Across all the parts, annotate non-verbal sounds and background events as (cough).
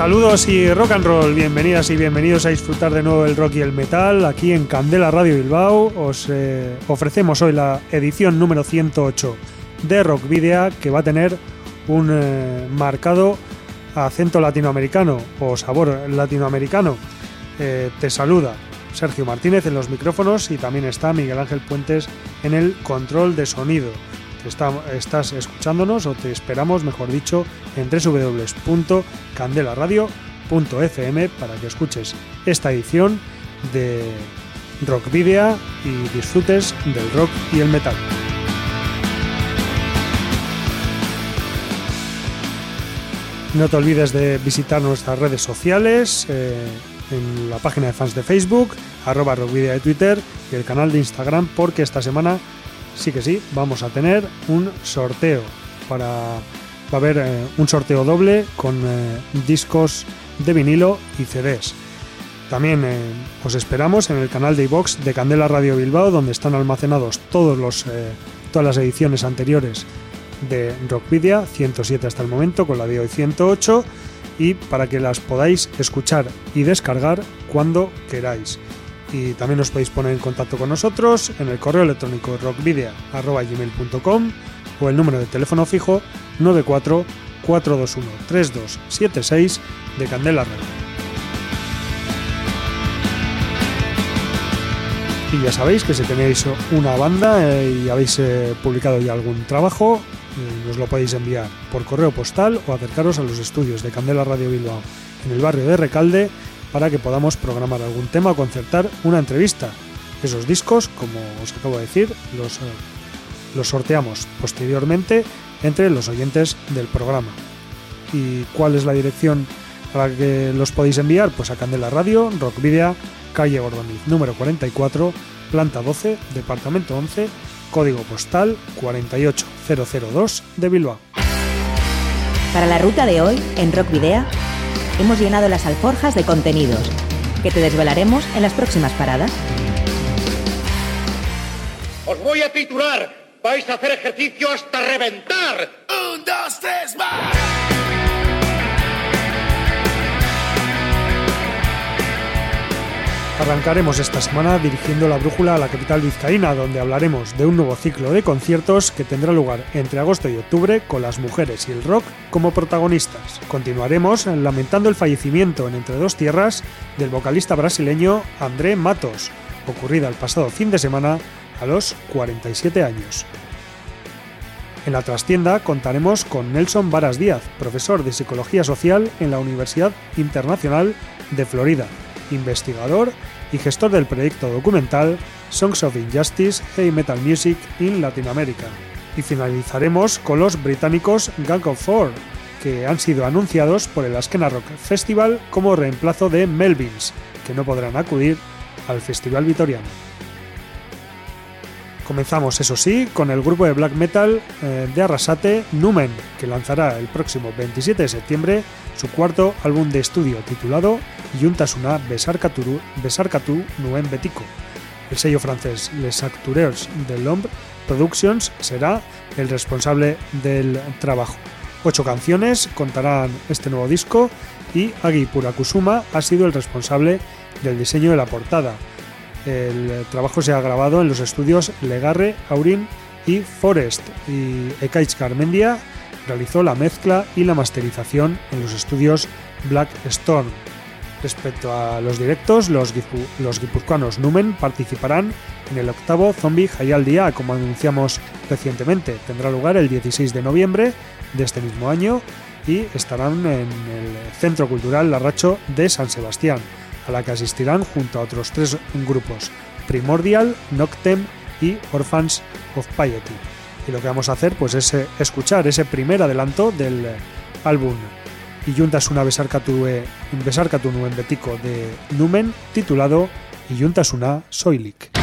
Saludos y rock and roll, bienvenidas y bienvenidos a disfrutar de nuevo el rock y el metal. Aquí en Candela Radio Bilbao os eh, ofrecemos hoy la edición número 108 de Rock Video que va a tener un eh, marcado acento latinoamericano o sabor latinoamericano. Eh, te saluda Sergio Martínez en los micrófonos y también está Miguel Ángel Puentes en el control de sonido estás escuchándonos o te esperamos, mejor dicho, en www.candelaradio.fm para que escuches esta edición de Rock Video y disfrutes del rock y el metal. No te olvides de visitar nuestras redes sociales, eh, en la página de fans de Facebook, arroba rockvidea de Twitter y el canal de Instagram, porque esta semana sí que sí, vamos a tener un sorteo para va a haber eh, un sorteo doble con eh, discos de vinilo y CDs. También eh, os esperamos en el canal de iBox de Candela Radio Bilbao, donde están almacenados todos los, todas las ediciones anteriores de Rockvidia, 107 hasta el momento, con la de hoy 108, y para que las podáis escuchar y descargar cuando queráis y también os podéis poner en contacto con nosotros en el correo electrónico rockvidia.gmail.com o el número de teléfono fijo 94 421 3276 de Candela Radio. Y ya sabéis que si tenéis una banda eh, y habéis eh, publicado ya algún trabajo, eh, nos lo podéis enviar por correo postal o acercaros a los estudios de Candela Radio Bilbao en el barrio de Recalde para que podamos programar algún tema o concertar una entrevista. Esos discos, como os acabo de decir, los, eh, los sorteamos posteriormente entre los oyentes del programa. ¿Y cuál es la dirección para que los podéis enviar? Pues a Candela Radio, Rock Video, calle Gordoniz, número 44, planta 12, departamento 11, código postal 48002 de Bilbao. Para la ruta de hoy, en Rock Video, hemos llenado las alforjas de contenidos que te desvelaremos en las próximas paradas. Os voy a titular. Vais a hacer ejercicio hasta reventar. Un, dos, tres, más. Arrancaremos esta semana dirigiendo la brújula a la capital vizcaína, donde hablaremos de un nuevo ciclo de conciertos que tendrá lugar entre agosto y octubre con las mujeres y el rock como protagonistas. Continuaremos lamentando el fallecimiento en Entre Dos Tierras del vocalista brasileño André Matos, ocurrida el pasado fin de semana a los 47 años. En la trastienda contaremos con Nelson Varas Díaz, profesor de Psicología Social en la Universidad Internacional de Florida, investigador y gestor del proyecto documental Songs of Injustice Heavy Metal Music in Latinoamérica. Y finalizaremos con los británicos Gang of Four, que han sido anunciados por el Askena Rock Festival como reemplazo de Melvins, que no podrán acudir al Festival Vitoriano. Comenzamos, eso sí, con el grupo de black metal eh, de Arrasate, Numen, que lanzará el próximo 27 de septiembre su cuarto álbum de estudio titulado Yuntasuna Besarkatu, Besarkatu Nuen Betico. El sello francés Les Acteurs de l'Ombre Productions será el responsable del trabajo. Ocho canciones contarán este nuevo disco y Agi Purakusuma ha sido el responsable del diseño de la portada, el trabajo se ha grabado en los estudios Legarre, Aurin y Forest y Ekaich Carmendia realizó la mezcla y la masterización en los estudios Black Storm. Respecto a los directos, los, guipuzcoanos Numen participarán en el octavo Zombie Hayal Día, como anunciamos recientemente. Tendrá lugar el 16 de noviembre de este mismo año y estarán en el Centro Cultural Larracho de San Sebastián a la que asistirán junto a otros tres grupos, Primordial, Noctem y Orphans of Piety. Y lo que vamos a hacer pues es eh, escuchar ese primer adelanto del eh, álbum y juntas una besarkatu besarkatu nuen betiko de Numen titulado y juntas una Soilik.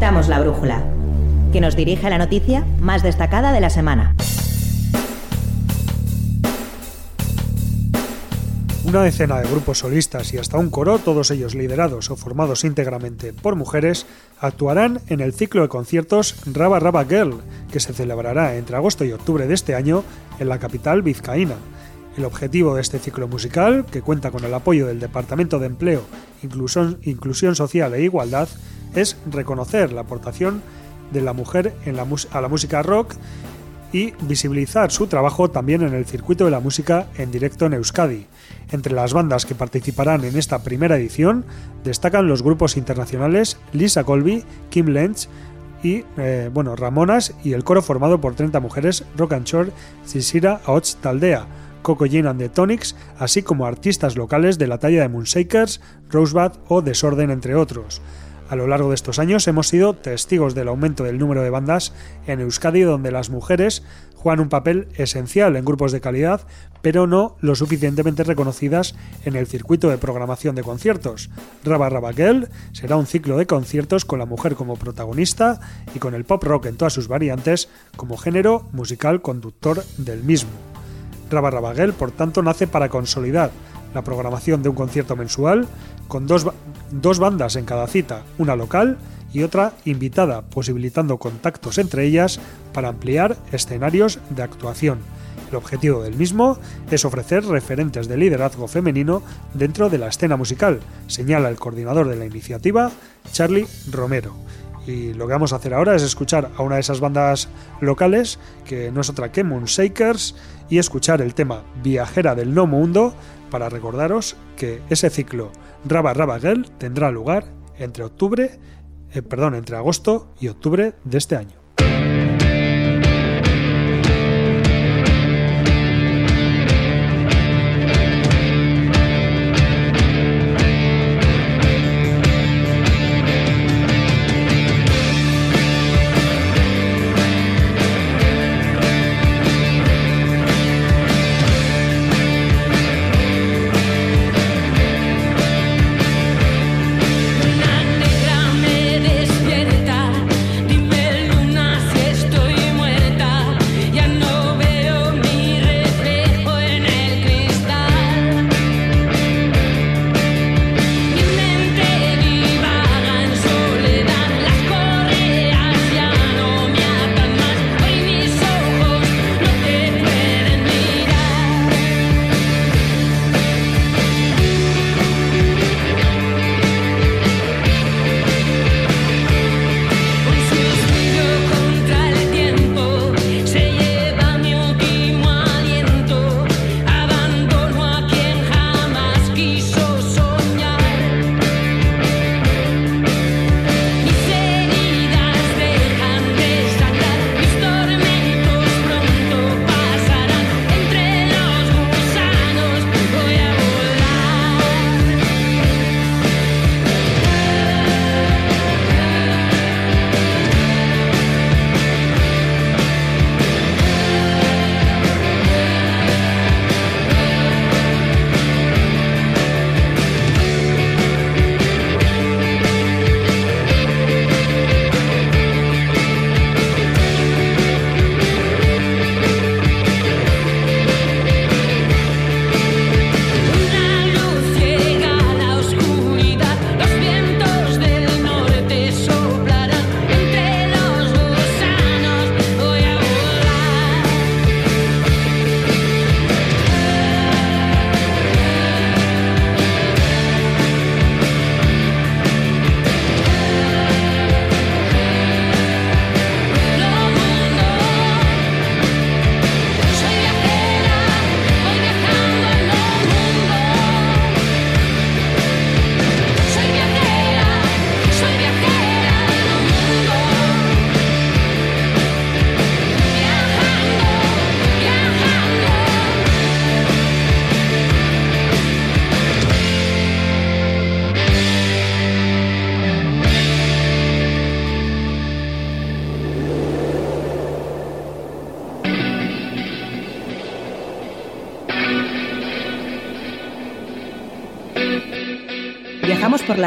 La brújula, que nos dirige a la noticia más destacada de la semana. Una decena de grupos solistas y hasta un coro, todos ellos liderados o formados íntegramente por mujeres, actuarán en el ciclo de conciertos Raba Raba Girl, que se celebrará entre agosto y octubre de este año en la capital vizcaína. El objetivo de este ciclo musical, que cuenta con el apoyo del Departamento de Empleo, Inclusión Social e Igualdad, es reconocer la aportación de la mujer a la música rock y visibilizar su trabajo también en el circuito de la música en directo en Euskadi. Entre las bandas que participarán en esta primera edición destacan los grupos internacionales Lisa Colby, Kim Lenz y eh, bueno, Ramonas y el coro formado por 30 mujeres Rock and Shore, Sisira Aots Taldea, Coco Jane and the Tonics, así como artistas locales de la talla de Moonshakers, Rosebud o Desorden entre otros. A lo largo de estos años hemos sido testigos del aumento del número de bandas en Euskadi donde las mujeres juegan un papel esencial en grupos de calidad, pero no lo suficientemente reconocidas en el circuito de programación de conciertos. Raba Raba Girl será un ciclo de conciertos con la mujer como protagonista y con el pop rock en todas sus variantes como género musical conductor del mismo. Raba Raba Girl, por tanto, nace para consolidar la programación de un concierto mensual con dos, dos bandas en cada cita, una local y otra invitada, posibilitando contactos entre ellas para ampliar escenarios de actuación. El objetivo del mismo es ofrecer referentes de liderazgo femenino dentro de la escena musical, señala el coordinador de la iniciativa, Charlie Romero. Y lo que vamos a hacer ahora es escuchar a una de esas bandas locales, que no es otra que Moonshakers, y escuchar el tema Viajera del No Mundo para recordaros que ese ciclo Raba Raba Girl tendrá lugar entre octubre, eh, perdón, entre agosto y octubre de este año.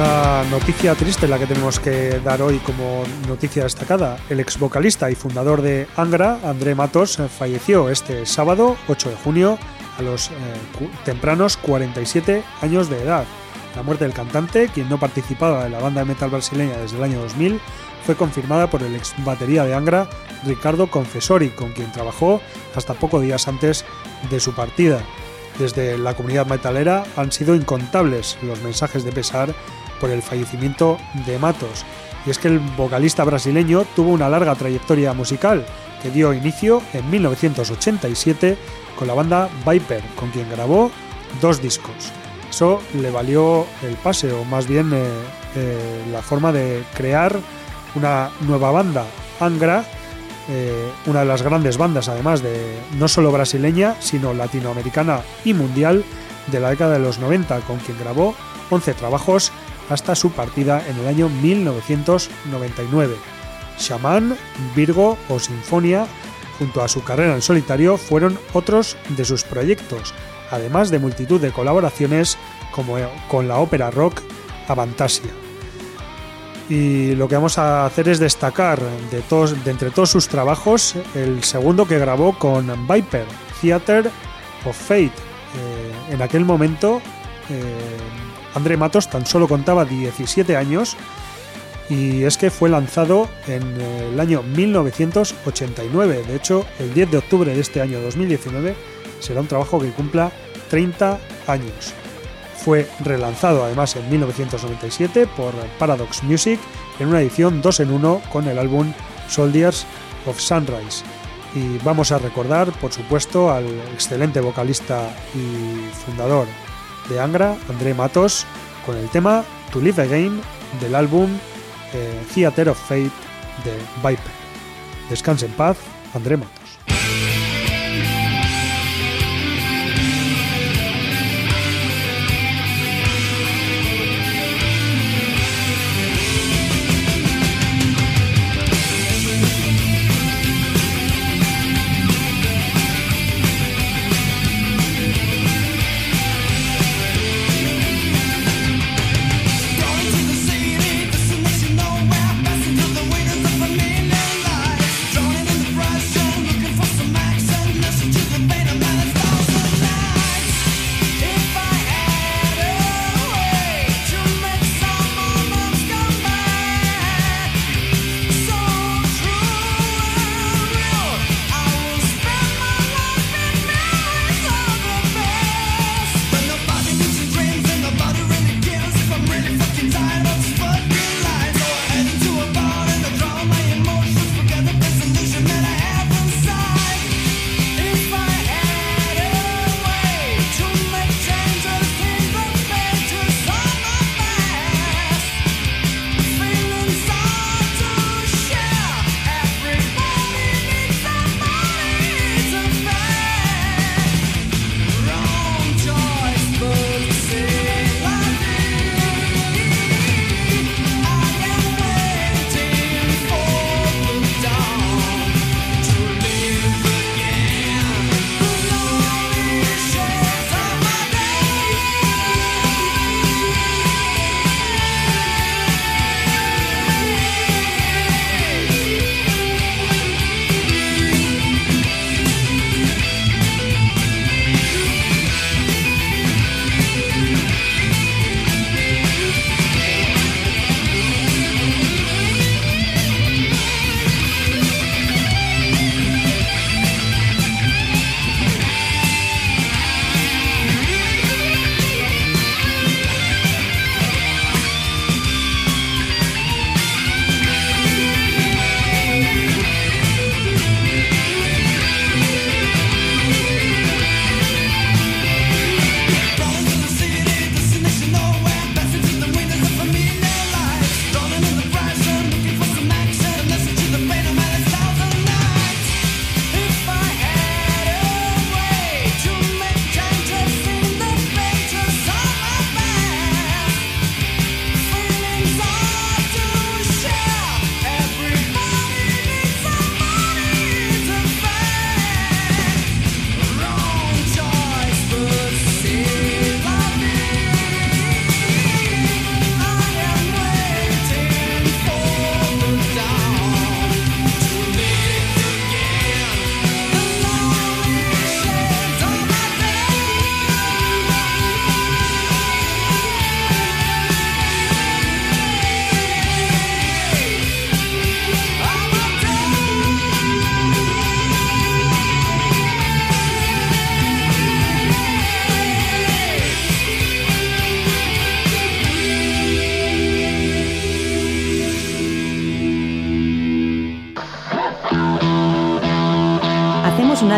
Una noticia triste la que tenemos que dar hoy como noticia destacada. El ex vocalista y fundador de Angra, André Matos, falleció este sábado 8 de junio a los eh, tempranos 47 años de edad. La muerte del cantante, quien no participaba en la banda de metal brasileña desde el año 2000, fue confirmada por el ex batería de Angra, Ricardo Confessori, con quien trabajó hasta pocos días antes de su partida. Desde la comunidad metalera han sido incontables los mensajes de pesar por el fallecimiento de Matos. Y es que el vocalista brasileño tuvo una larga trayectoria musical que dio inicio en 1987 con la banda Viper, con quien grabó dos discos. Eso le valió el pase, o más bien eh, eh, la forma de crear una nueva banda, Angra, eh, una de las grandes bandas además de no solo brasileña, sino latinoamericana y mundial de la década de los 90, con quien grabó 11 trabajos hasta su partida en el año 1999. Shaman, Virgo o Sinfonia, junto a su carrera en solitario, fueron otros de sus proyectos, además de multitud de colaboraciones como con la ópera rock Avantasia. y lo que vamos a hacer es destacar de, todos, de entre todos sus trabajos el segundo que grabó con Viper, Theater of Fate. Eh, en aquel momento eh, André Matos tan solo contaba 17 años y es que fue lanzado en el año 1989. De hecho, el 10 de octubre de este año 2019 será un trabajo que cumpla 30 años. Fue relanzado además en 1997 por Paradox Music en una edición 2 en 1 con el álbum Soldiers of Sunrise. Y vamos a recordar, por supuesto, al excelente vocalista y fundador de Angra, André Matos, con el tema To Live Again del álbum eh, Theater of Fate de Viper. Descanse en paz, André Matos.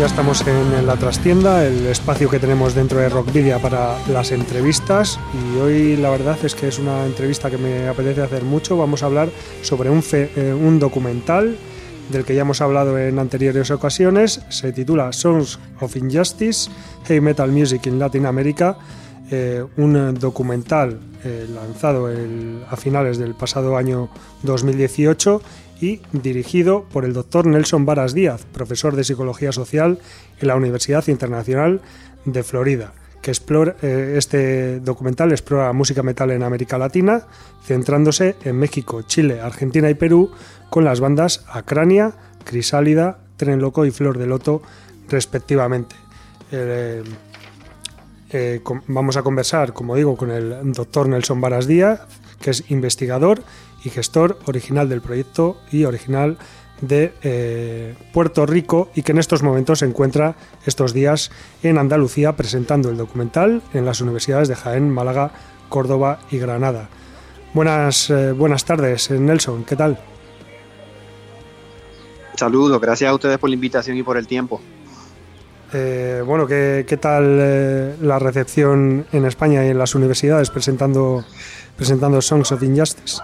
Ya estamos en, la trastienda, el espacio que tenemos dentro de Rockvidia para las entrevistas y hoy la verdad es que es una entrevista que me apetece hacer mucho. Vamos a hablar sobre un, eh, un documental del que ya hemos hablado en anteriores ocasiones. Se titula Songs of Injustice, Heavy Metal Music in Latin America, eh, un documental eh, lanzado a finales del pasado año 2018 y dirigido por el doctor Nelson Varas Díaz, profesor de Psicología Social en la Universidad Internacional de Florida. Que explora, eh, este documental explora música metal en América Latina, centrándose en México, Chile, Argentina y Perú, con las bandas Acrania, Crisálida, Tren Loco y Flor de Loto, respectivamente. Eh, eh, vamos a conversar, como digo, con el doctor Nelson Varas Díaz, que es investigador y gestor original del proyecto y original de eh, Puerto Rico y que en estos momentos se encuentra estos días en Andalucía presentando el documental en las universidades de Jaén, Málaga, Córdoba y Granada. Buenas, eh, buenas tardes, Nelson, ¿qué tal? Saludos, gracias a ustedes por la invitación y por el tiempo. Eh, bueno, ¿qué, tal la recepción en España y en las universidades presentando, presentando Songs of Injustice?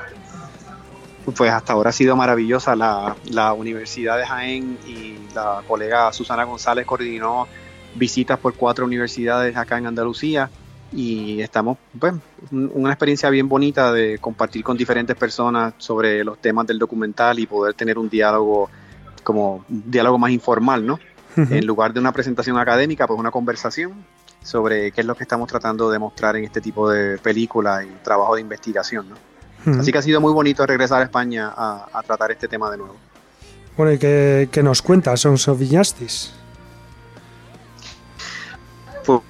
Pues hasta ahora ha sido maravillosa. La, la, Universidad de Jaén y la colega Susana González coordinó visitas por cuatro universidades acá en Andalucía y estamos, pues, una experiencia bien bonita de compartir con diferentes personas sobre los temas del documental y poder tener un diálogo como un diálogo más informal, ¿no? En lugar de una presentación académica, pues una conversación sobre qué es lo que estamos tratando de mostrar en este tipo de película y trabajo de investigación, ¿no? Así que ha sido muy bonito regresar a España a, tratar este tema de nuevo. Bueno, ¿y qué, nos cuenta Sons of Injustice?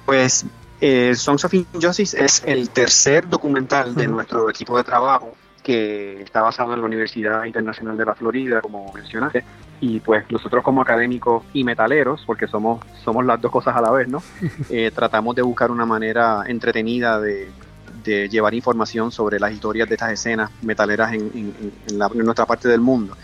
Pues eh, Songs of Injustice es el tercer documental de nuestro equipo de trabajo que está basado en la Universidad Internacional de la Florida, como mencionaste, y pues nosotros como académicos y metaleros, porque somos, somos las dos cosas a la vez, ¿no? (laughs) Eh, tratamos de buscar una manera entretenida de de llevar información sobre las historias de estas escenas metaleras en, nuestra parte del mundo,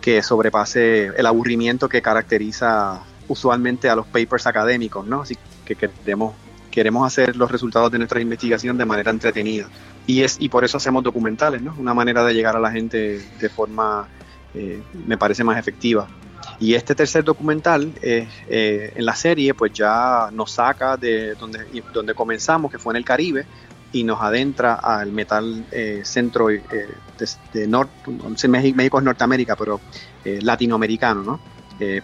que sobrepase el aburrimiento que caracteriza usualmente a los papers académicos, ¿no? Así que queremos, queremos hacer los resultados de nuestra investigación de manera entretenida. Y, es, y por eso hacemos documentales, ¿no? Una manera de llegar a la gente de forma, eh, me parece, más efectiva. Y este tercer documental eh, en la serie pues ya nos saca de donde, donde comenzamos, que fue en el Caribe, y nos adentra al metal eh, centro eh, de, norte, México es Norteamérica, pero eh, latinoamericano, ¿no?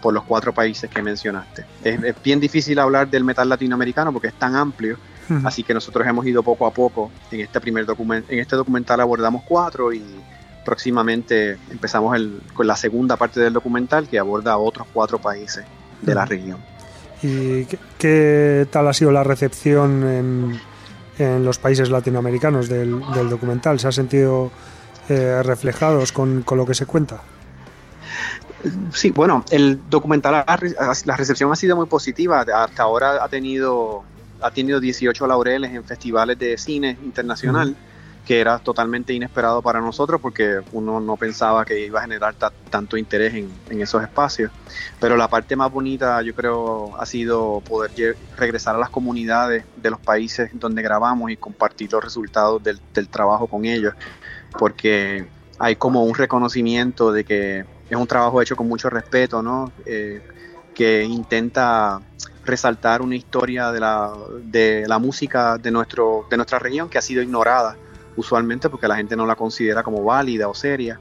por los cuatro países que mencionaste. Es, bien difícil hablar del metal latinoamericano porque es tan amplio, así que nosotros hemos ido poco a poco. En este primer documento, en este documental abordamos cuatro y próximamente empezamos con la segunda parte del documental que aborda otros cuatro países de la región. ¿Y qué tal ha sido la recepción en en los países latinoamericanos del, documental? ¿Se ha sentido eh, reflejados con, lo que se cuenta? Sí, bueno, el documental, la recepción ha sido muy positiva. Hasta ahora ha tenido, ha tenido 18 laureles en festivales de cine internacional que era totalmente inesperado para nosotros porque uno no pensaba que iba a generar tanto interés en, esos espacios. Pero la parte más bonita yo creo ha sido poder regresar a las comunidades de los países donde grabamos y compartir los resultados del, trabajo con ellos, porque hay como un reconocimiento de que es un trabajo hecho con mucho respeto, ¿no? Eh, que intenta resaltar una historia de la, de la música de, nuestro, de nuestra región que ha sido ignorada usualmente porque la gente no la considera como válida o seria.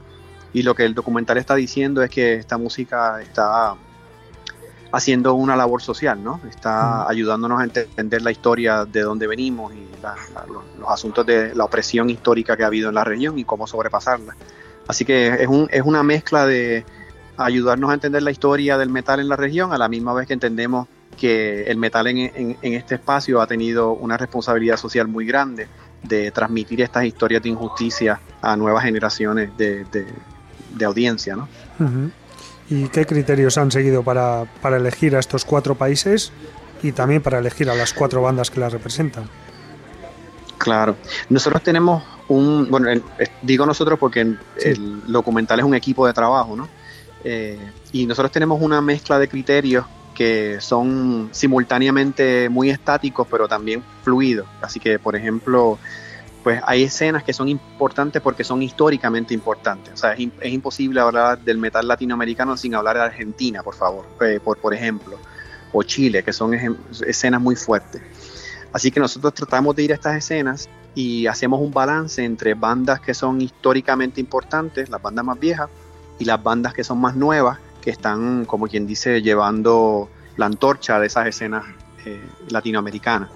Y lo que el documental está diciendo es que esta música está haciendo una labor social, ¿no? Está ayudándonos a entender la historia de dónde venimos y los, asuntos de la opresión histórica que ha habido en la región y cómo sobrepasarla. Así que es, un, es una mezcla de ayudarnos a entender la historia del metal en la región, a la misma vez que entendemos que el metal en, en este espacio ha tenido una responsabilidad social muy grande de transmitir estas historias de injusticia a nuevas generaciones de, audiencia. ¿no? ¿Y qué criterios han seguido para, para elegir a estos cuatro países y también para elegir a las cuatro bandas que las representan? Claro, nosotros tenemos un, bueno, digo nosotros porque el documental es un equipo de trabajo, ¿no? Eh, y nosotros tenemos una mezcla de criterios que son simultáneamente muy estáticos, pero también fluidos. Así que, por ejemplo, pues hay escenas que son importantes porque son históricamente importantes. O sea, es, imposible hablar del metal latinoamericano sin hablar de Argentina, por favor, eh, por, por ejemplo, o Chile, que son escenas muy fuertes. Así que nosotros tratamos de ir a estas escenas y hacemos un balance entre bandas que son históricamente importantes, las bandas más viejas, y las bandas que son más nuevas, que están, como quien dice, llevando la antorcha de esas escenas eh, latinoamericanas.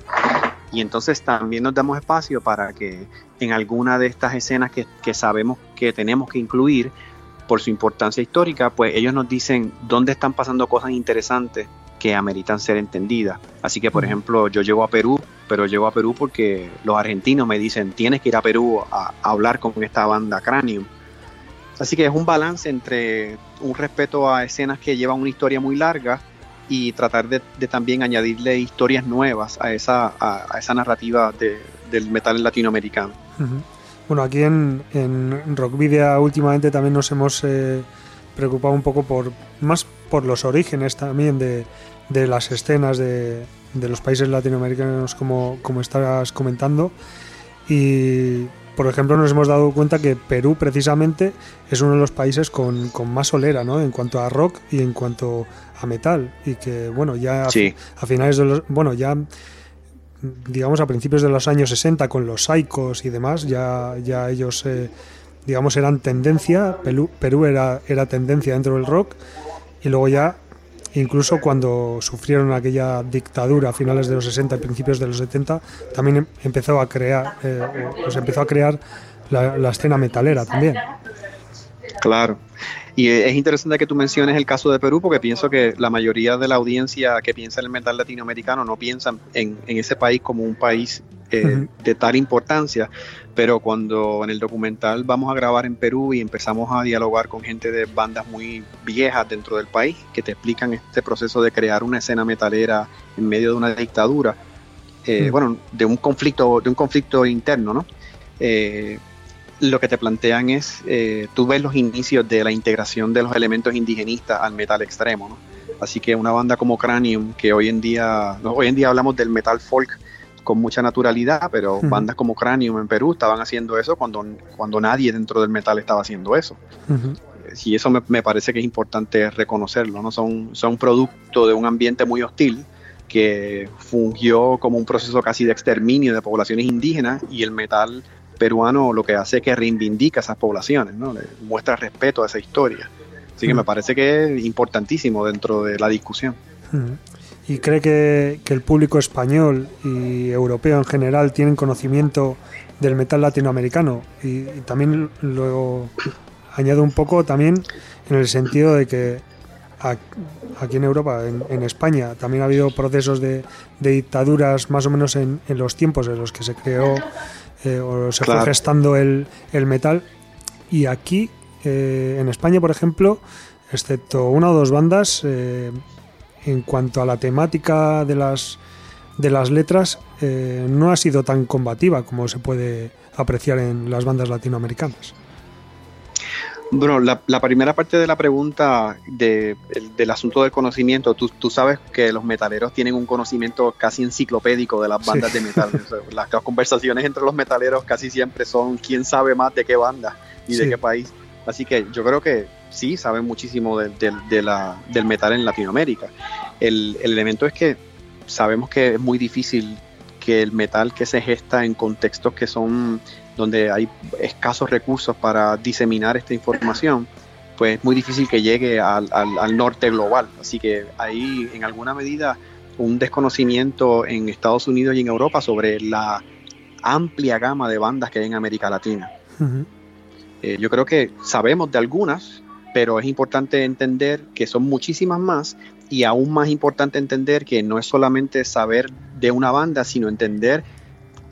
Y entonces también nos damos espacio para que en alguna de estas escenas que, que sabemos que tenemos que incluir por su importancia histórica, pues ellos nos dicen dónde están pasando cosas interesantes que ameritan ser entendidas. Así que, por ejemplo, yo llego a Perú, pero llego a Perú porque los argentinos me dicen, tienes que ir a Perú a, hablar con esta banda Cranium. Así que es un balance entre un respeto a escenas que llevan una historia muy larga y tratar de, también añadirle historias nuevas a esa, a, esa narrativa del metal latinoamericano. Bueno, aquí en, en Rockvidia últimamente también nos hemos eh, preocupado un poco por más por los orígenes también de, de las escenas de, de, los países latinoamericanos como, como estás comentando y por ejemplo nos hemos dado cuenta que Perú precisamente es uno de los países con, con más solera ¿no? en cuanto a rock y en cuanto a metal. Y que bueno ya a, finales de los bueno ya digamos a principios de los años 60 con los Psychos y demás ya ya ellos eh, digamos eran tendencia. Perú, Perú era, era tendencia dentro del rock. Y luego ya incluso cuando sufrieron aquella dictadura a finales de los 60 y principios de los 70 también em, empezó a crear eh, pues empezó a crear la, escena metalera también. Claro. Y es interesante que tú menciones el caso de Perú porque pienso que la mayoría de la audiencia que piensa en el metal latinoamericano no piensa en, en ese país como un país eh, de tal importancia, pero cuando en el documental vamos a grabar en Perú y empezamos a dialogar con gente de bandas muy viejas dentro del país que te explican este proceso de crear una escena metalera en medio de una dictadura, eh, bueno, de un conflicto, de un conflicto interno, ¿no? Eh, lo que te plantean es, tú ves los inicios de la integración de los elementos indigenistas al metal extremo, ¿no? Así que una banda como Cranium, que hoy en día, hoy en día hablamos del metal folk, con mucha naturalidad, pero bandas como Cranium en Perú estaban haciendo eso cuando, cuando nadie dentro del metal estaba haciendo eso. Y eso me, parece que es importante reconocerlo, ¿no? Son, son producto de un ambiente muy hostil que fungió como un proceso casi de exterminio de poblaciones indígenas y el metal peruano lo que hace es que reivindica esas poblaciones, ¿no? Le muestra respeto a esa historia. Así que me parece que es importantísimo dentro de la discusión y cree que, el público español y europeo en general tienen conocimiento del metal latinoamericano. Y, también lo añado un poco también en el sentido de que aquí en Europa, en, España, también ha habido procesos de, dictaduras más o menos en, los tiempos en los que se creó eh, o se fue gestando el, metal. Y aquí eh, en España, por ejemplo, excepto una o dos bandas, eh, en cuanto a la temática de las, de las letras, eh, no ha sido tan combativa como se puede apreciar en las bandas latinoamericanas. Bueno, la, primera parte de la pregunta de, del asunto del conocimiento, tú, tú, sabes que los metaleros tienen un conocimiento casi enciclopédico de las bandas de metal. (laughs) las, conversaciones entre los metaleros casi siempre son quién sabe más de qué banda y de qué país. Así que yo creo que sí saben muchísimo del metal en Latinoamérica. El, elemento es que sabemos que es muy difícil que el metal que se gesta en contextos que son donde hay escasos recursos para diseminar esta información, pues es muy difícil que llegue al, norte global. Así que hay en alguna medida un desconocimiento en Estados Unidos y en Europa sobre la amplia gama de bandas que hay en América Latina. Eh, yo creo que sabemos de algunas, pero es importante entender que son muchísimas más y aún más importante entender que no es solamente saber de una banda, sino entender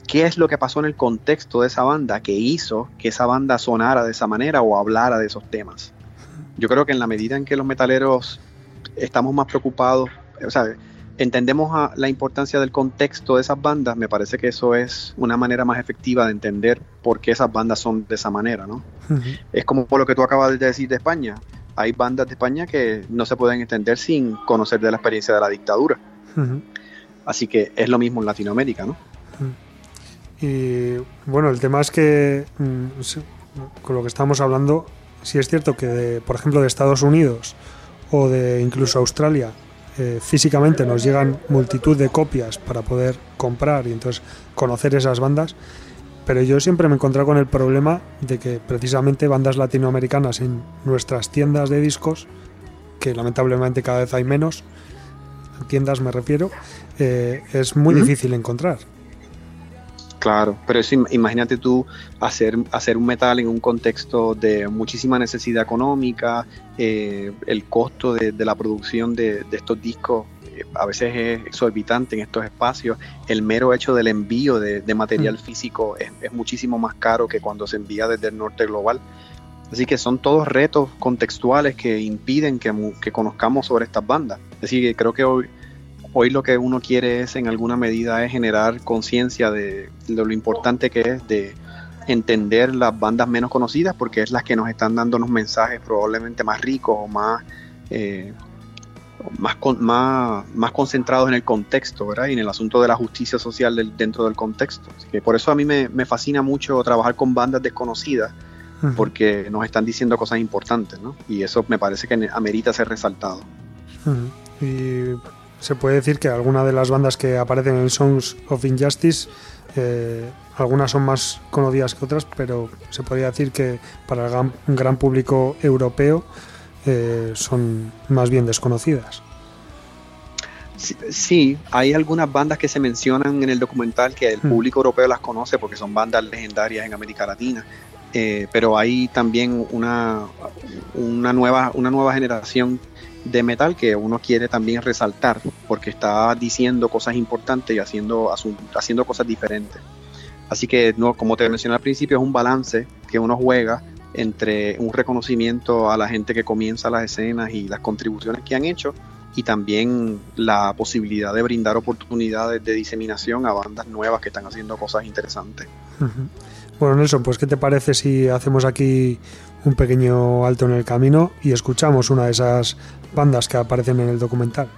qué es lo que pasó en el contexto de esa banda que hizo que esa banda sonara de esa manera o hablara de esos temas. Yo creo que en la medida en que los metaleros estamos más preocupados, o sea, entendemos la importancia del contexto de esas bandas, me parece que eso es una manera más efectiva de entender por qué esas bandas son de esa manera, ¿no? Es como por lo que tú acabas de decir de España. hay bandas de España que no se pueden entender sin conocer de la experiencia de la dictadura. Así que es lo mismo en Latinoamérica, ¿no? Y bueno, el tema es que mm, con lo que estamos hablando, si es cierto que, por ejemplo, de Estados Unidos o de incluso Australia, eh, físicamente nos llegan multitud de copias para poder comprar y entonces conocer esas bandas, pero yo siempre me he encontrado con el problema de que precisamente bandas latinoamericanas en nuestras tiendas de discos, que lamentablemente cada vez hay menos, tiendas me refiero, eh, es muy difícil encontrar. Claro, pero imagínate tú hacer, hacer un metal en un contexto de muchísima necesidad económica, eh, el costo de, la producción de, estos discos eh, a veces es exorbitante en estos espacios, el mero hecho del envío de, material mm. físico es, muchísimo más caro que cuando se envía desde el norte global. Así que son todos retos contextuales que impiden que, que conozcamos sobre estas bandas. Es decir, creo que hoy, hoy lo que uno quiere es en alguna medida es generar conciencia de, lo importante que es de entender las bandas menos conocidas porque es las que nos están dando unos mensajes probablemente más ricos o más eh, más, más, más concentrados en el contexto, ¿verdad? Y en el asunto de la justicia social dentro del contexto. Así que por eso a mí me, fascina mucho trabajar con bandas desconocidas, porque nos están diciendo cosas importantes, ¿no? Y eso me parece que amerita ser resaltado. Y se puede decir que algunas de las bandas que aparecen en Songs of Injustice, eh, algunas son más conocidas que otras, pero se podría decir que para el gran, gran público europeo eh, son más bien desconocidas. Sí, hay algunas bandas que se mencionan en el documental que el hmm. público europeo las conoce porque son bandas legendarias en América Latina, eh, pero hay también una, una, nueva, una nueva generación de metal que uno quiere también resaltar porque está diciendo cosas importantes y haciendo, haciendo cosas diferentes. Así que, no, como te mencioné al principio, es un balance que uno juega entre un reconocimiento a la gente que comienza las escenas y las contribuciones que han hecho y también la posibilidad de brindar oportunidades de diseminación a bandas nuevas que están haciendo cosas interesantes. Bueno, Nelson, pues ¿qué te parece si hacemos aquí un pequeño alto en el camino y escuchamos una de esas bandas que aparecen en el documental.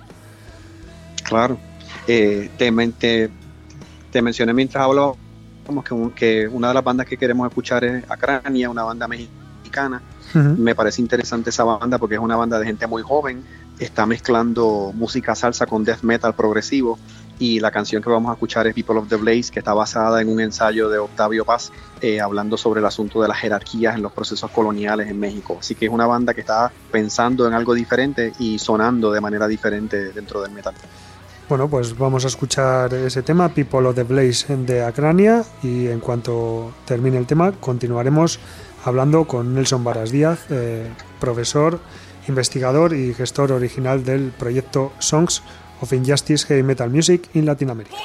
Claro. Eh, te, te, mencioné mientras hablo que, que una de las bandas que queremos escuchar es Acrania, una banda mexicana. Me parece interesante esa banda porque es una banda de gente muy joven, está mezclando música salsa con death metal progresivo y la canción que vamos a escuchar es People of the Blaze, que está basada en un ensayo de Octavio Paz, eh, hablando sobre el asunto de las jerarquías en los procesos coloniales en México. Así que es una banda que está pensando en algo diferente y sonando de manera diferente dentro del metal. Bueno, pues vamos a escuchar ese tema, People of the Blaze de Acrania, y en cuanto termine el tema continuaremos hablando con Nelson Varas Díaz, eh, profesor, investigador y gestor original del proyecto Songs of Injustice Heavy Metal Music in Latin America.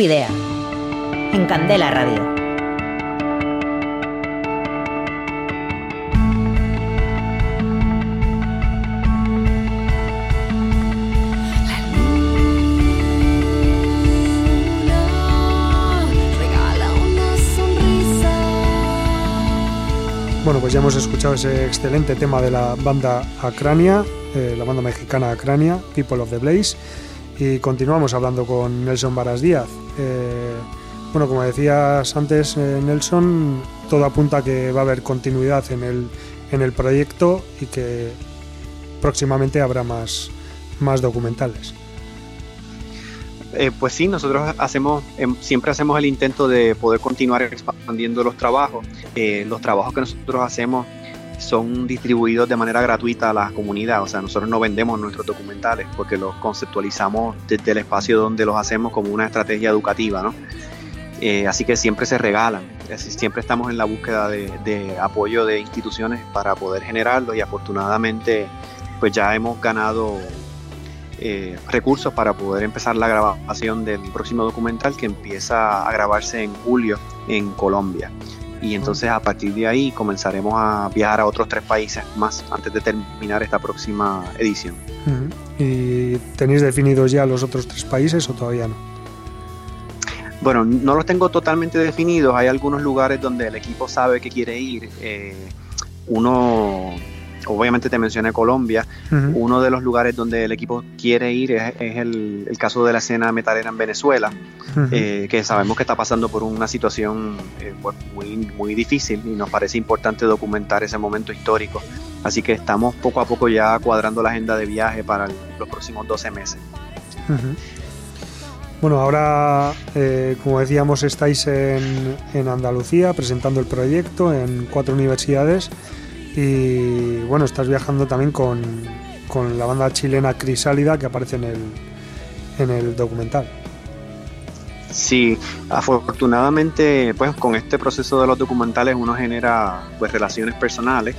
Video. En Candela Radio. Bueno, pues ya hemos escuchado ese excelente tema de la banda Acrania, eh, la banda mexicana Acrania, People of the Blaze. Y continuamos hablando con Nelson Varas Díaz. Eh, bueno, como decías antes, eh, Nelson, todo apunta a que va a haber continuidad en el, en el proyecto y que próximamente habrá más, más documentales. Eh, pues sí, nosotros hacemos, em, siempre hacemos el intento de poder continuar expandiendo los trabajos. los trabajos que nosotros hacemos son distribuidos de manera gratuita a la comunidad. O sea, nosotros no vendemos nuestros documentales porque los conceptualizamos desde el espacio donde los hacemos como una estrategia educativa, ¿no? Eh, así que siempre se regalan. siempre estamos en la búsqueda de, apoyo de instituciones para poder generarlos y afortunadamente pues ya hemos ganado eh, recursos para poder empezar la grabación del próximo documental que empieza a grabarse en julio en Colombia y entonces a partir de ahí comenzaremos a viajar a otros tres países más antes de terminar esta próxima edición. ¿Y tenéis definidos ya los otros tres países o todavía no? Bueno, no los tengo totalmente definidos. Hay algunos lugares donde el equipo sabe que quiere ir. Eh, uno obviamente te mencioné Colombia, uno de los lugares donde el equipo quiere ir es, el, caso de la escena metalera en Venezuela, eh, que sabemos que está pasando por una situación eh, pues, muy, muy difícil y nos parece importante documentar ese momento histórico. Así que estamos poco a poco ya cuadrando la agenda de viaje para los próximos 12 meses. Bueno, ahora, eh, como decíamos, estáis en, en Andalucía presentando el proyecto en cuatro universidades. Y bueno, estás viajando también con, la banda chilena Crisálida que aparece en el, en el documental. Sí, afortunadamente, pues con este proceso de los documentales uno genera pues relaciones personales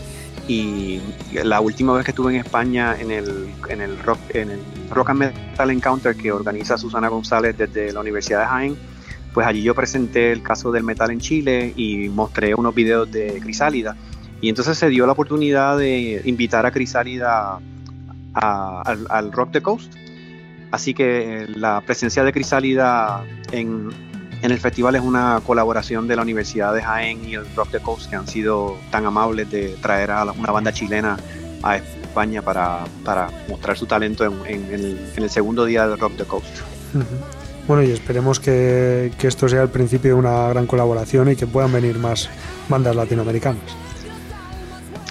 y la última vez que estuve en España en el, en el rock en el Rock and Metal Encounter que organiza Susana González desde la Universidad de Jaén, pues allí yo presenté el caso del metal en Chile y mostré unos videos de Crisálida y entonces se dio la oportunidad de invitar a Crisálida al, Rock the Coast. Así que la presencia de Crisálida en, el festival es una colaboración de la Universidad de Jaén y el Rock the Coast, que han sido tan amables de traer a una banda chilena a España para, mostrar su talento en, el, segundo día del Rock the Coast. Bueno, y esperemos que esto sea el principio de una gran colaboración y que puedan venir más bandas latinoamericanas.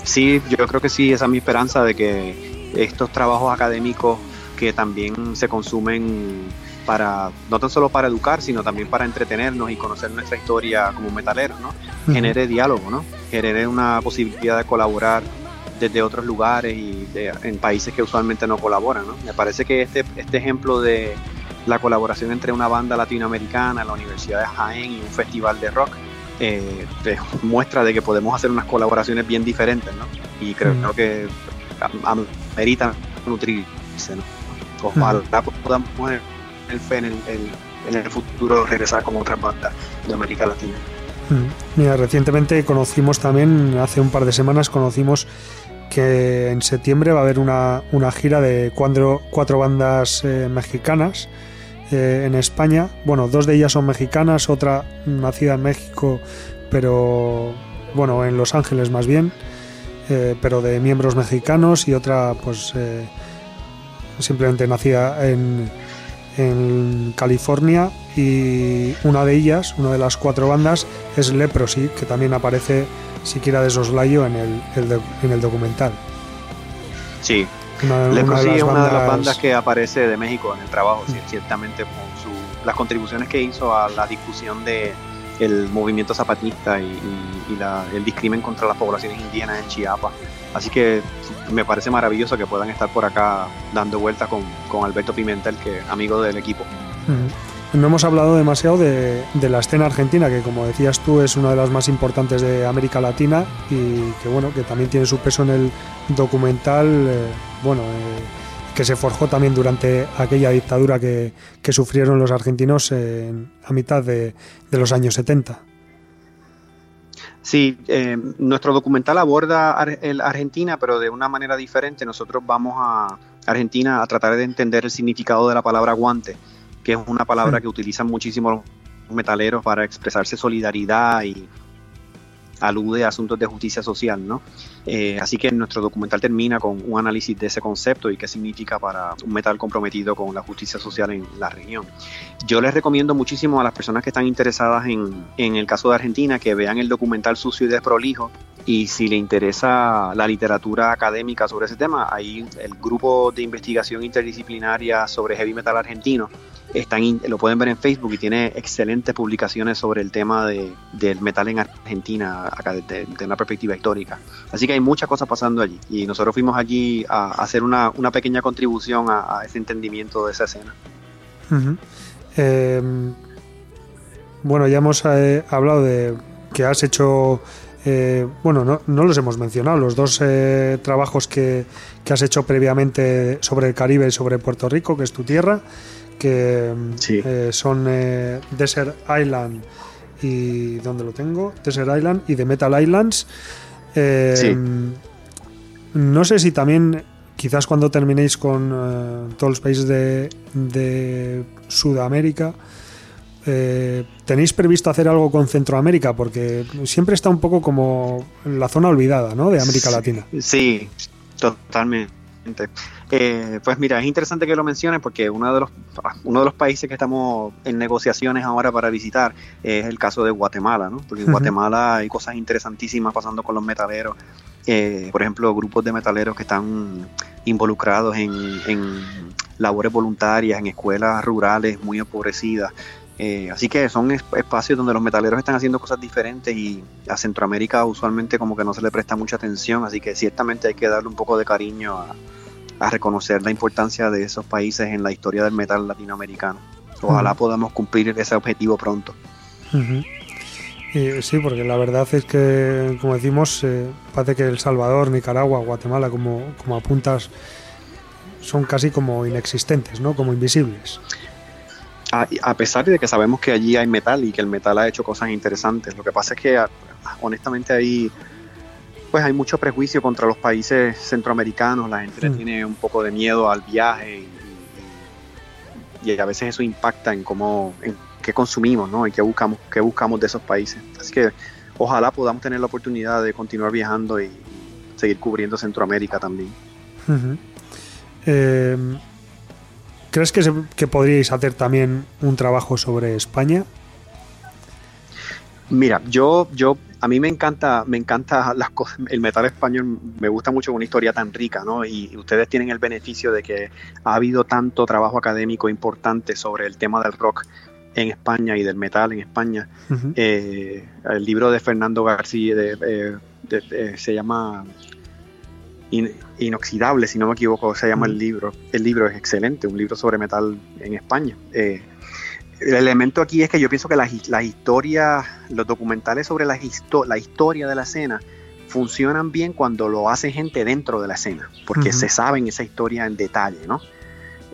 Sí, yo creo que sí, esa es mi esperanza de que estos trabajos académicos que también se consumen para, no tan solo para educar, sino también para entretenernos y conocer nuestra historia como metaleros, ¿no? Genere diálogo, ¿no? Genere una posibilidad de colaborar desde otros lugares y en países que usualmente no colaboran, ¿no? Me parece que este, este ejemplo de la colaboración entre una banda latinoamericana, la Universidad de Jaén y un festival de rock, eh, muestra de que podemos hacer unas colaboraciones bien diferentes, ¿no? Y creo, que ameritan nutrirse, ¿no? Ojalá podamos poner el fe en el, en el futuro regresar como otra banda de América Latina. Mira, recientemente conocimos también, hace un par de semanas conocimos que en septiembre va a haber una, una gira de cuatro, cuatro bandas eh, mexicanas eh, en España. Bueno, dos de ellas son mexicanas, otra nacida en México, pero bueno, en Los Ángeles más bien, eh, pero de miembros mexicanos y otra pues simplemente nacida en, en California y una de ellas, una de las cuatro bandas, es Leprosy, que también aparece siquiera de soslayo en el, en el documental. Sí, Leprosy es una de las bandas que aparece de México en el trabajo, ciertamente con su, las contribuciones que hizo a la discusión de el movimiento zapatista y, el discrimen contra las poblaciones indígenas en Chiapas. Así que me parece maravilloso que puedan estar por acá dando vueltas con, con Alberto Pimentel, que amigo del equipo. No hemos hablado demasiado de, la escena argentina, que como decías tú es una de las más importantes de América Latina y que bueno, que también tiene su peso en el documental, eh, bueno, eh, que se forjó también durante aquella dictadura que, sufrieron los argentinos a mitad de, los años 70. Sí, eh, nuestro documental aborda el Argentina, pero de una manera diferente. Nosotros vamos a Argentina a tratar de entender el significado de la palabra guante que es una palabra que utilizan muchísimo los metaleros para expresarse solidaridad y alude a asuntos de justicia social, ¿no? Eh, así que nuestro documental termina con un análisis de ese concepto y qué significa para un metal comprometido con la justicia social en la región. Yo les recomiendo muchísimo a las personas que están interesadas en, en el caso de Argentina que vean el documental Sucio y Desprolijo y si le interesa la literatura académica sobre ese tema, ahí el grupo de investigación interdisciplinaria sobre heavy metal argentino están, lo pueden ver en Facebook y tiene excelentes publicaciones sobre el tema de, del metal en Argentina, acá desde, una perspectiva histórica. Así que hay muchas cosas pasando allí y nosotros fuimos allí a, hacer una, una, pequeña contribución a, ese entendimiento de esa escena. Em, bueno, ya hemos eh, hablado de que has hecho eh, bueno, no, no, los hemos mencionado, los dos eh, trabajos que, que, has hecho previamente sobre el Caribe y sobre Puerto Rico, que es tu tierra, que eh, son eh, Desert Island y ¿dónde lo tengo? Desert Island y The Metal Islands. Eh, no sé si también, quizás cuando terminéis con todos los países de, Sudamérica, ¿tenéis previsto hacer algo con Centroamérica? Porque siempre está un poco como la zona olvidada, ¿no? De América Latina. Sí, totalmente. Eh, pues mira, es interesante que lo menciones porque uno de los uno de los países que estamos en negociaciones ahora para visitar es el caso de Guatemala, ¿no? Porque en Guatemala hay cosas interesantísimas pasando con los metaleros. Eh, por ejemplo, grupos de metaleros que están involucrados en, labores voluntarias, en escuelas rurales muy empobrecidas. Eh, así que son espacios donde los metaleros están haciendo cosas diferentes y a Centroamérica usualmente como que no se le presta mucha atención, así que ciertamente hay que darle un poco de cariño a, a reconocer la importancia de esos países en la historia del metal latinoamericano. Ojalá podamos cumplir ese objetivo pronto. sí, porque la verdad es que, como decimos, eh, parece que El Salvador, Nicaragua, Guatemala, como, como apuntas, son casi como inexistentes, ¿no? Como invisibles. A, pesar de que sabemos que allí hay metal y que el metal ha hecho cosas interesantes, lo que pasa es que honestamente hay pues hay mucho prejuicio contra los países centroamericanos, la gente mm. tiene un poco de miedo al viaje y, a veces eso impacta en cómo, en qué consumimos, ¿no? Y qué buscamos, qué buscamos de esos países. Así que ojalá podamos tener la oportunidad de continuar viajando y, seguir cubriendo Centroamérica también. Em, ¿Crees que, que podríais hacer también un trabajo sobre España? Mira, yo, yo, a mí me encanta, me encanta las cosas, el metal español me gusta mucho una historia tan rica, ¿no? Y ustedes tienen el beneficio de que ha habido tanto trabajo académico importante sobre el tema del rock en España y del metal en España. Eh, el libro de Fernando García de, se llama Inoxidable, si no me equivoco, se llama el libro. El libro es excelente, un libro sobre metal en España. Eh, el elemento aquí es que yo pienso que las, historias, los documentales sobre la, la historia de la escena funcionan bien cuando lo hace gente dentro de la escena, porque se saben esa historia en detalle, ¿no?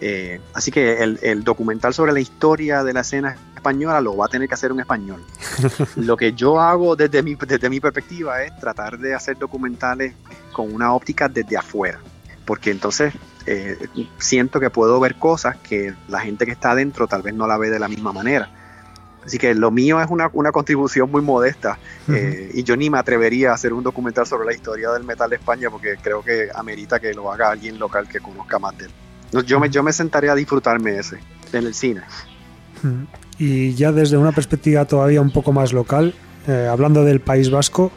Eh, así que el, documental sobre la historia de la escena española lo va a tener que hacer un español. (laughs) lo que yo hago desde mi, desde mi perspectiva es tratar de hacer documentales con una óptica desde afuera, porque entonces eh, siento que puedo ver cosas que la gente que está adentro tal vez no la ve de la misma manera. Así que lo mío es una, contribución muy modesta eh, y yo ni me atrevería a hacer un documental sobre la historia del metal de España porque creo que amerita que lo haga alguien local que conozca más de él. Yo me, yo me sentaría a disfrutarme ese, en el cine. Y ya desde una perspectiva todavía un poco más local, eh, hablando del País Vasco,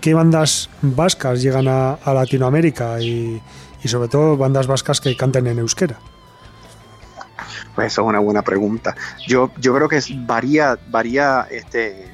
¿qué bandas vascas llegan a Latinoamérica y, y sobre todo bandas vascas que canten en euskera? Pues eso es una buena pregunta. Yo, yo creo que varía, varía, este,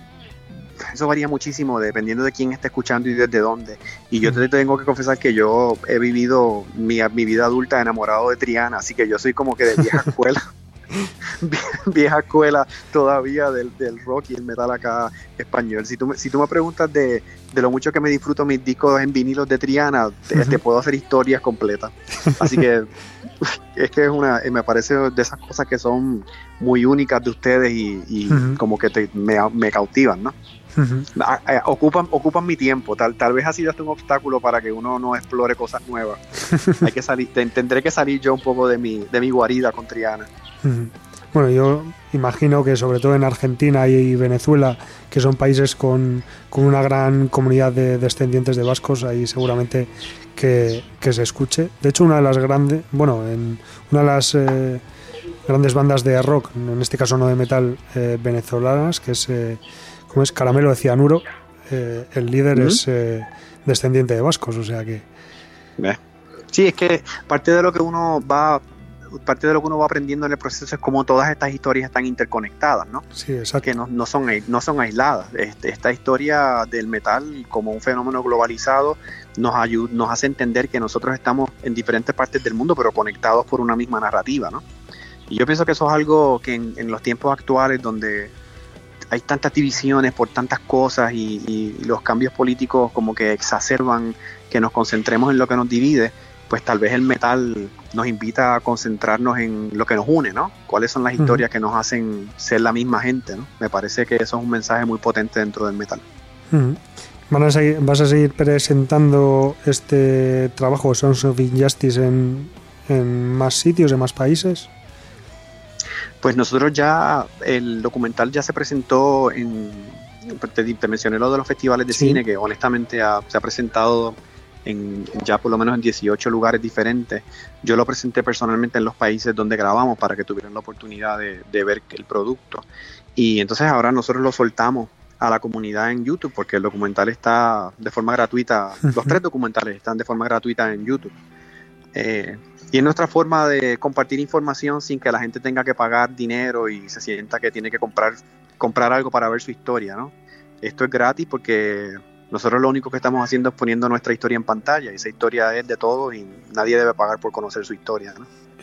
eso varía muchísimo dependiendo de quién esté escuchando y desde dónde. Y yo te tengo que confesar que yo he vivido mi, mi vida adulta enamorado de Triana, así que yo soy como que de vieja escuela. (laughs) (laughs) vieja escuela todavía del, del, rock y el metal acá español. Si tú, me, si tú me preguntas de, de, lo mucho que me disfruto mis discos en vinilos de Triana, te, puedo hacer historias completas. Así que (laughs) (laughs) es que es una, me parece de esas cosas que son muy únicas de ustedes y, como que te, me, me cautivan, ¿no? Eh, ocupan, ocupan mi tiempo, tal, tal vez ha sido hasta un obstáculo para que uno no explore cosas nuevas. (laughs) Hay que salir, tendré que salir yo un poco de mi, de mi guarida con Triana. Bueno, yo imagino que sobre todo en Argentina y Venezuela, que son países con, una gran comunidad de descendientes de vascos, ahí seguramente que, se escuche. De hecho, una de las grandes, bueno, en una de las eh, grandes bandas de rock, en este caso no de metal, eh, venezolanas, que es, eh, como es Caramelo de Cianuro, el líder es descendiente de vascos, o sea que... Sí, es que parte de lo que uno va parte de lo que uno va aprendiendo en el proceso es cómo todas estas historias están interconectadas, ¿no? Sí, exacto. Que no, no, son, no son aisladas. Este, esta historia del metal como un fenómeno globalizado nos, ayuda, nos hace entender que nosotros estamos en diferentes partes del mundo, pero conectados por una misma narrativa, ¿no? Y yo pienso que eso es algo que en, los tiempos actuales, donde hay tantas divisiones por tantas cosas y, y los cambios políticos como que exacerban que nos concentremos en lo que nos divide, pues tal vez el metal nos invita a concentrarnos en lo que nos une, ¿no? ¿Cuáles son las historias que nos hacen ser la misma gente, ¿no? Me parece que eso es un mensaje muy potente dentro del metal. ¿Vas a seguir presentando este trabajo Sons of Injustice en, en más sitios, en más países? Pues nosotros ya, el documental ya se presentó en, te, mencioné lo de los festivales de cine, que honestamente se ha presentado en, ya por lo menos en 18 lugares diferentes. Yo lo presenté personalmente en los países donde grabamos para que tuvieran la oportunidad de, ver el producto. Y entonces ahora nosotros lo soltamos a la comunidad en YouTube porque el documental está de forma gratuita, los tres documentales están de forma gratuita en YouTube. Eh, y es nuestra forma de compartir información sin que la gente tenga que pagar dinero y se sienta que tiene que comprar, comprar algo para ver su historia, ¿no? Esto es gratis porque nosotros lo único que estamos haciendo es poniendo nuestra historia en pantalla esa historia es de todos y nadie debe pagar por conocer su historia.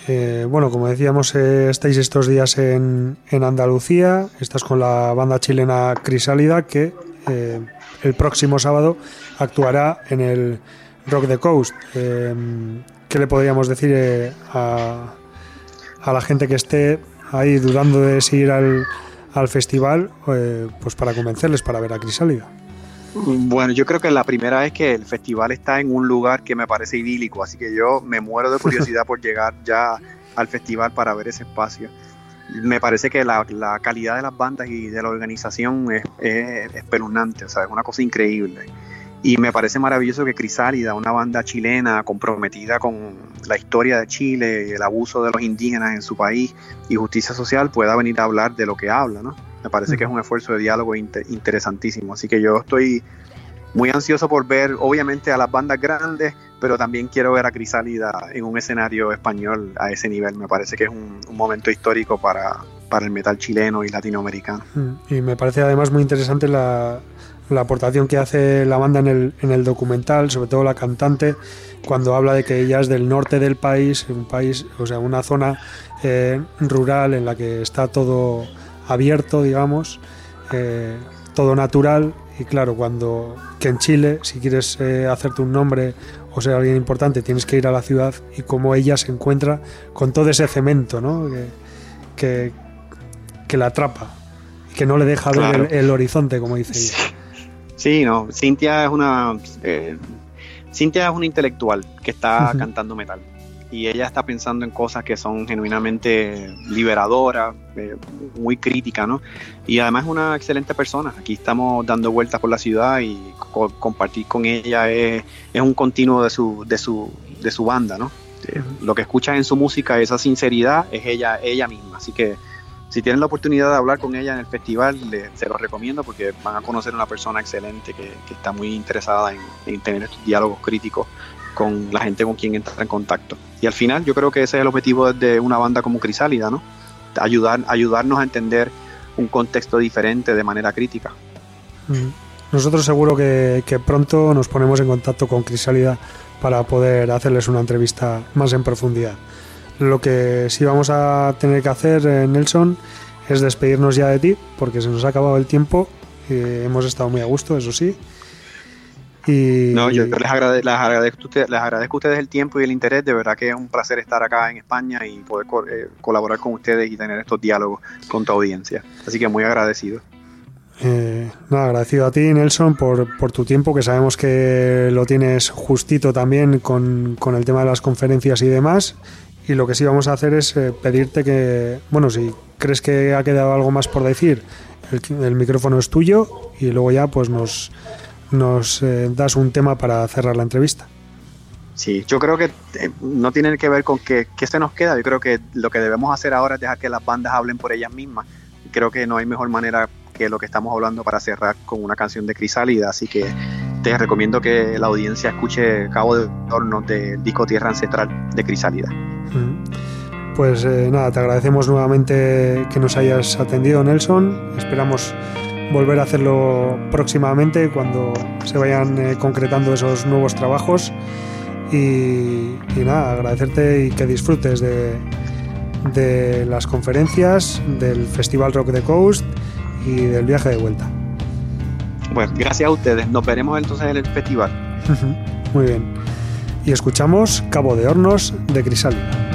Eh, bueno, como decíamos, eh, estáis estos días en, Andalucía, estás con la banda chilena Crisálida que eh, el próximo sábado actuará en el Rock the Coast. ¿Qué le podríamos decir a, a, la gente que esté ahí dudando de si ir al, al festival, pues para convencerles para ver a Crisálida? Bueno, yo creo que la primera es que el festival está en un lugar que me parece idílico, así que yo me muero de curiosidad por llegar ya al festival para ver ese espacio. Me parece que la, calidad de las bandas y de la organización es, es espeluznante, o sea, es una cosa increíble. Y me parece maravilloso que Crisálida, una banda chilena comprometida con la historia de Chile, el abuso de los indígenas en su país y justicia social, pueda venir a hablar de lo que habla, ¿no? Me parece que es un esfuerzo de diálogo interesantísimo. Así que yo estoy muy ansioso por ver, obviamente, a las bandas grandes, pero también quiero ver a Crisálida en un escenario español a ese nivel. Me parece que es un, momento histórico para, para, el metal chileno y latinoamericano. Mm, y me parece además muy interesante la, la aportación que hace la banda en el, en el documental, sobre todo la cantante, cuando habla de que ella es del norte del país, un país, o sea, una zona eh, rural en la que está todo abierto, digamos, eh, todo natural. Y claro, cuando que en Chile, si quieres eh, hacerte un nombre o ser alguien importante, tienes que ir a la ciudad y como ella se encuentra con todo ese cemento, ¿no? Que, que, la atrapa y que no le deja ver el, horizonte, como dice ella. Sí, no, Cintia es una eh, Cintia es una intelectual que está cantando metal y ella está pensando en cosas que son genuinamente liberadoras, eh, muy críticas, ¿no? Y además es una excelente persona. Aquí estamos dando vueltas por la ciudad y compartir con ella es, un continuo de su, de su, de su banda, ¿no? Lo que escuchas en su música, esa sinceridad, es ella, ella misma. Así que si tienen la oportunidad de hablar con ella en el festival, se los recomiendo porque van a conocer a una persona excelente que, está muy interesada en, tener estos diálogos críticos con la gente con quien entra en contacto. Y al final yo creo que ese es el objetivo de una banda como Crisálida, ¿no? Ayudar, ayudarnos a entender un contexto diferente de manera crítica. Mm. Nosotros seguro que pronto nos ponemos en contacto con Crisálida para poder hacerles una entrevista más en profundidad. Lo que sí vamos a tener que hacer, eh, Nelson, es despedirnos ya de ti, porque se nos ha acabado el tiempo. hemos estado muy a gusto, eso sí. Y, no, yo les, agradezco, les agradezco a ustedes el tiempo y el interés. De verdad que es un placer estar acá en España y poder eh, colaborar con ustedes y tener estos diálogos con tu audiencia. Así que muy agradecido. Eh, nada, agradecido a ti, Nelson, por, por, tu tiempo, que sabemos que lo tienes justito también con, con el tema de las conferencias y demás y lo que sí vamos a hacer es eh, pedirte que, bueno, si crees que ha quedado algo más por decir, el, micrófono es tuyo y luego ya pues nos, nos eh, das un tema para cerrar la entrevista. Sí, yo creo que eh, no tiene que ver con qué, qué se nos queda, yo creo que lo que debemos hacer ahora es dejar que las bandas hablen por ellas mismas. Creo que no hay mejor manera que lo que estamos hablando para cerrar con una canción de Crisálida, así que te recomiendo que la audiencia escuche Cabo de Hornos del disco Tierra Ancestral de Crisálida. Pues eh, nada, te agradecemos nuevamente que nos hayas atendido, Nelson. Esperamos volver a hacerlo próximamente cuando se vayan eh, concretando esos nuevos trabajos. Y, nada, agradecerte y que disfrutes de, de las conferencias, del Festival Rock the Coast y del viaje de vuelta. Pues gracias a ustedes. Nos veremos entonces en el festival. Muy bien. Y escuchamos Cabo de Hornos de Crisálida.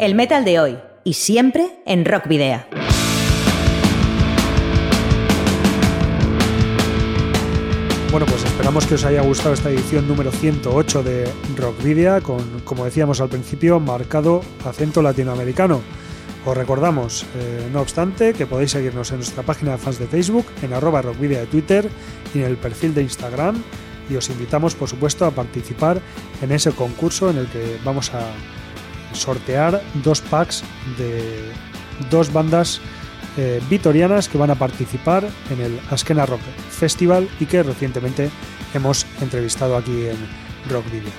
El metal de hoy y siempre en Rock Video. Bueno, pues esperamos que os haya gustado esta edición número 108 de Rockvidia con, como decíamos al principio, marcado acento latinoamericano. Os recordamos, eh, no obstante, que podéis seguirnos en nuestra página de fans de Facebook, en arroba rockvidia de Twitter y en el perfil de Instagram. Y os invitamos, por supuesto, a participar en ese concurso en el que vamos a sortear dos packs de dos bandas eh, vitorianas que van a participar en el Askena Rock Festival y que recientemente hemos entrevistado aquí en Rock Video.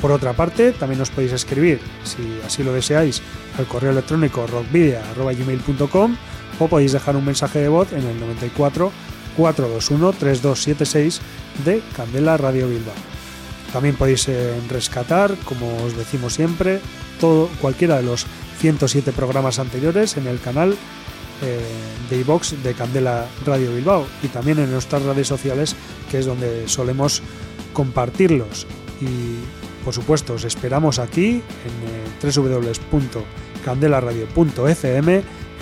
Por otra parte, también os podéis escribir, si así lo deseáis, al correo electrónico rockvidia.gmail.com o podéis dejar un mensaje de voz en el 94 421 3276 de Candela Radio Bilbao. También podéis eh, rescatar, como os decimos siempre, todo, cualquiera de los 107 programas anteriores en el canal eh, de iBox de Candela Radio Bilbao y también en nuestras redes sociales, que es donde solemos compartirlos. Y por supuesto, os esperamos aquí en eh,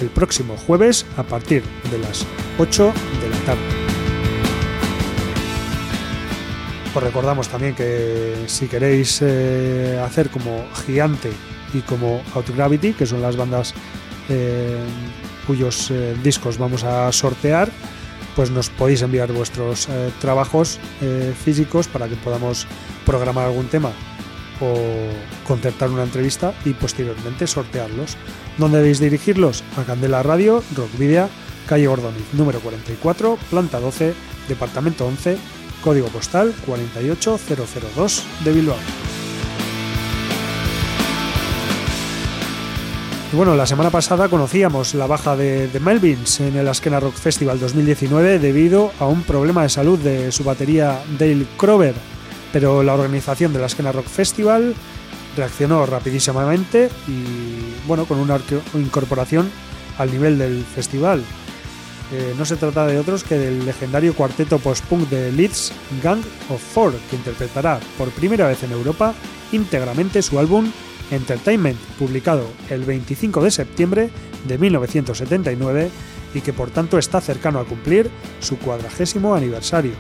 el próximo jueves a partir de las 8 de la tarde. Os recordamos también que si queréis eh, hacer como Gigante y como Outgravity, que son las bandas cuyos eh, discos vamos a sortear, pues nos podéis enviar vuestros eh, trabajos eh, físicos para que podamos programar algún tema o concertar una entrevista y posteriormente sortearlos. ¿Dónde debéis dirigirlos? A Candela Radio, Rockvidia, calle Gordoniz, número 44, planta 12, departamento 11, código postal 48002 de Bilbao. bueno, la semana pasada conocíamos la baja de, Melvins en el Askena Rock Festival 2019 debido a un problema de salud de su batería Dale Crover, pero la organización del Askena Rock Festival reaccionó rapidísimamente y bueno, con una incorporación al nivel del festival. Eh, no se trata de otros que del legendario cuarteto post-punk de Leeds, Gang of Four, que interpretará por primera vez en Europa íntegramente su álbum Entertainment, publicado el 25 de septiembre de 1979 y que por tanto está cercano a cumplir su cuadragésimo aniversario.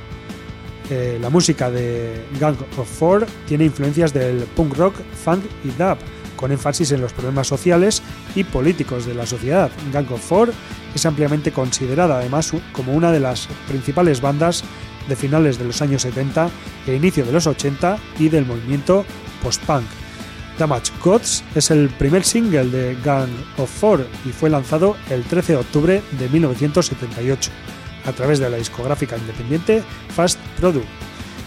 Eh, la música de Gang of Four tiene influencias del punk rock, funk y dub, con énfasis en los problemas sociales y políticos de la sociedad. Gang of Four es ampliamente considerada además como una de las principales bandas de finales de los años 70 e inicio de los 80 y del movimiento post-punk. Damage Gods es el primer single de Gang of Four y fue lanzado el 13 de octubre de 1978 a través de la discográfica independiente Fast Product.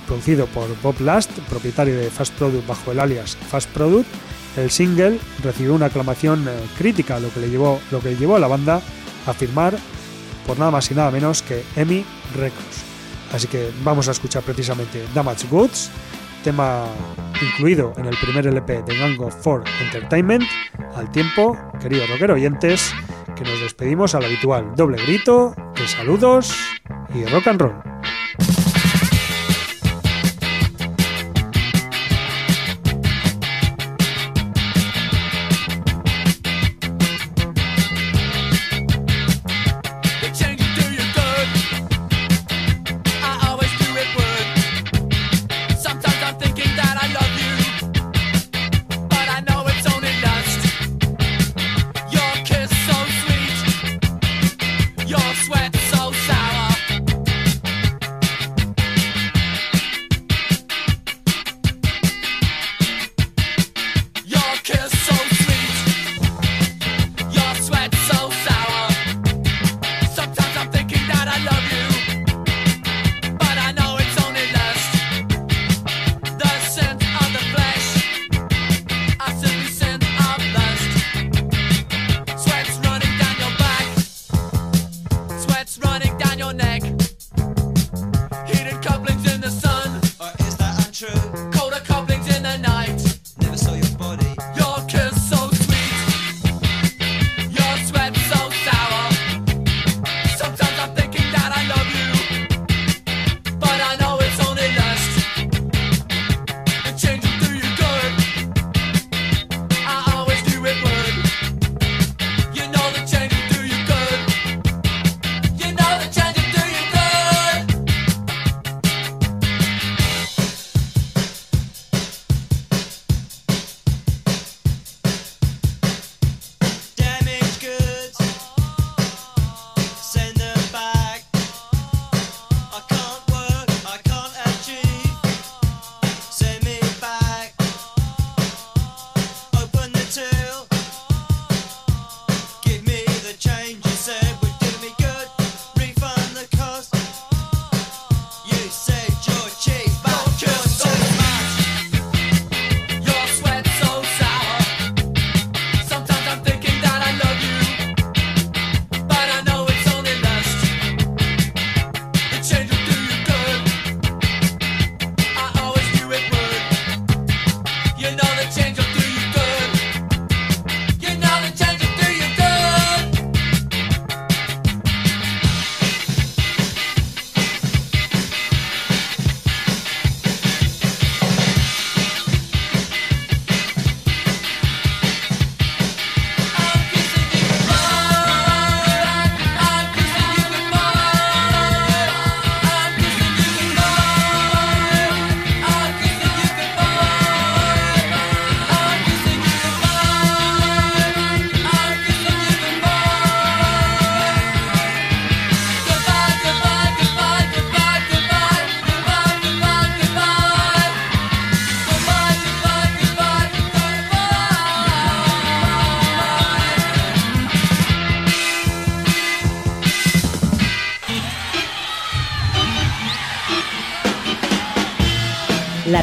Producido por Bob Last, propietario de Fast Product bajo el alias Fast Product, el single recibió una aclamación eh, crítica, lo que, le llevó, lo que llevó a la banda a firmar por nada más y nada menos que EMI Records. Así que vamos a escuchar precisamente Damage Goods, tema incluido en el primer LP de Gang of Four Entertainment, al tiempo, queridos rockero oyentes, que nos despedimos al habitual doble grito de saludos y rock and roll.